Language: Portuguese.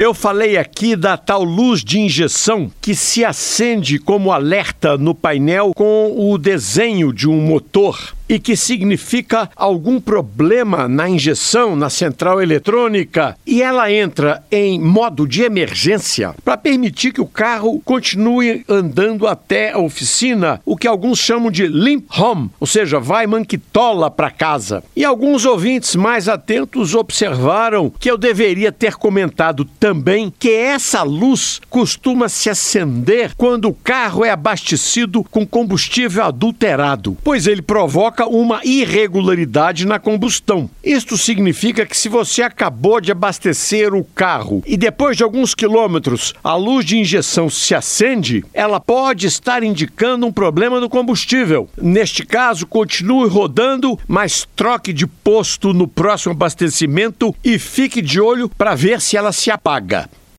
Eu falei aqui da tal luz de injeção que se acende como alerta no painel com o desenho de um motor e que significa algum problema na injeção na central eletrônica e ela entra em modo de emergência para permitir que o carro continue andando até a oficina, o que alguns chamam de limp home, ou seja, vai manquitola para casa. E alguns ouvintes mais atentos observaram que eu deveria ter comentado também que essa luz costuma se acender quando o carro é abastecido com combustível adulterado, pois ele provoca provoca uma irregularidade na combustão. Isto significa que se você acabou de abastecer o carro e depois de alguns quilômetros a luz de injeção se acende, ela pode estar indicando um problema no combustível. Neste caso, continue rodando, mas troque de posto no próximo abastecimento e fique de olho para ver se ela se apaga.